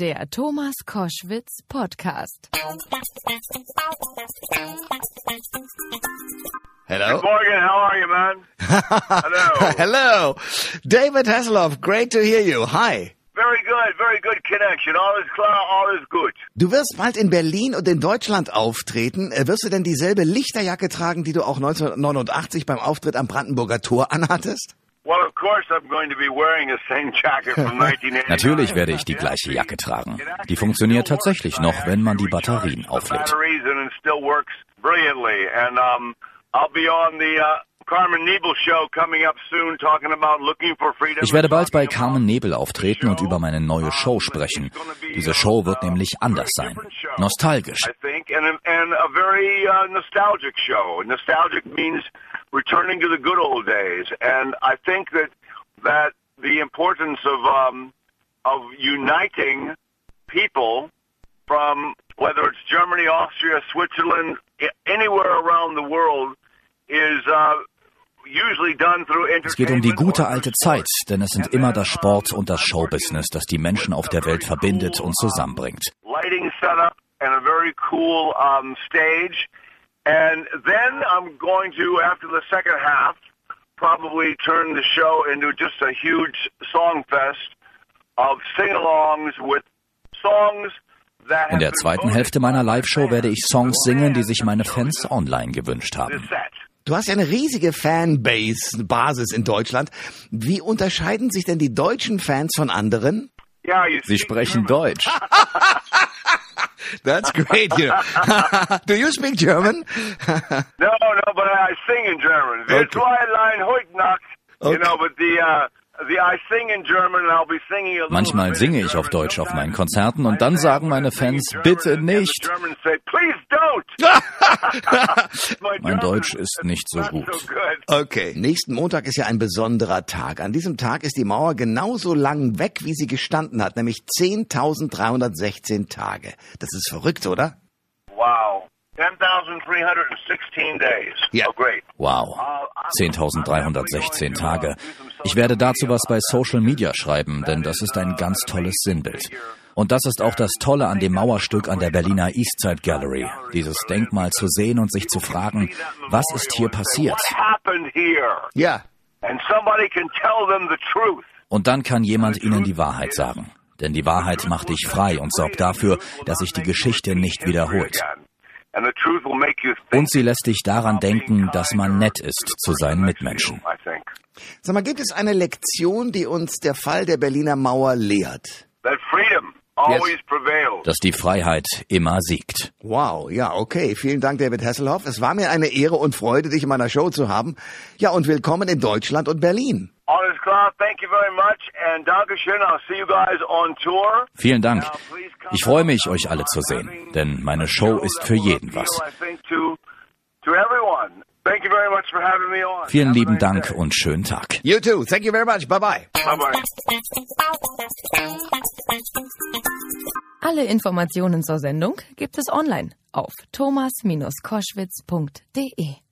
Der Thomas Koschwitz Podcast. Hello. Good morning. How are you, man? Hello. Hello. David Hasselhoff, great to hear you. Hi. Very good. Very good connection. All is clear. All is good. Du wirst bald in Berlin und in Deutschland auftreten. Äh, Wirst du denn dieselbe Lichterjacke tragen, die du auch 1989 beim Auftritt am Brandenburger Tor anhattest? Natürlich werde ich die gleiche Jacke tragen. Die funktioniert tatsächlich noch, wenn man die Batterien auflädt. Uh. Ich werde bald bei Carmen Nebel auftreten und über meine neue Show sprechen. Diese Show wird nämlich anders sein. Nostalgisch. I think, and a, and a very uh, nostalgic show. Nostalgic means returning to the good old days, and I think that that the importance of um, of uniting people from whether it's Germany, Austria, Switzerland, anywhere around the world is uh, usually done through Es geht um die gute alte. Zeit, denn es sind immer das Sport und das Showbusiness, das die Menschen auf der Welt verbindet und zusammenbringt. lighting setup and a very cool um, stage. And then I'm going to, after the second half, probably turn the show into just a huge song fest of sing-alongs with songs that In der zweiten Hälfte meiner Live-Show werde ich Songs singen, die sich meine Fans online gewünscht the haben. Du hast ja eine riesige Fanbase, Basis in Deutschland. Wie unterscheiden sich denn die deutschen Fans von anderen? Sie sprechen Deutsch. That's great. You Do you speak German? No, no, but I sing in German. Okay. Zweierlein heute Nacht. You know, but the, uh, Manchmal singe in ich auf. Deutsch auf meinen Konzerten und dann sagen meine Fans, bitte nicht. Mein Deutsch ist nicht so gut. Okay. Nächsten Montag ist ja ein besonderer Tag. An diesem Tag ist die Mauer genauso lang weg, wie sie gestanden hat, nämlich 10.316 Tage. Das ist verrückt, oder? Wow. 10,316 days. Yeah. Oh, great. Wow. 10.316 Tage. Ich werde dazu was bei Social Media schreiben, denn das ist ein ganz tolles Sinnbild. Und das ist auch das Tolle an dem Mauerstück an der Berliner Eastside Gallery. Dieses Denkmal zu sehen und sich zu fragen, was ist hier passiert? Ja. And somebody can tell them the truth. Und dann kann jemand ihnen die Wahrheit sagen. Denn die Wahrheit macht dich frei und sorgt dafür, dass sich die Geschichte nicht wiederholt. Und sie lässt dich daran denken, dass man nett ist zu seinen Mitmenschen. Sag mal, gibt es eine Lektion, die uns der Fall der Berliner Mauer lehrt? That freedom always prevails. Dass die Freiheit immer siegt. Wow, ja, okay. Vielen Dank, David Hasselhoff. Es war mir eine Ehre und Freude, dich in meiner Show zu haben. Ja, und willkommen in Deutschland und Berlin. All is klar. Thank you very much. And Dankeschön. I'll see you guys on tour. Vielen Dank. Ich freue mich, euch alle zu sehen, denn meine Show ist für jeden was. I think to to everyone. Thank you very much for having me on. Vielen lieben Dank day. und schönen Tag. You too. Thank you very much. Bye bye. Bye bye. Alle Informationen zur Sendung gibt es online auf thomas-koschwitz.de.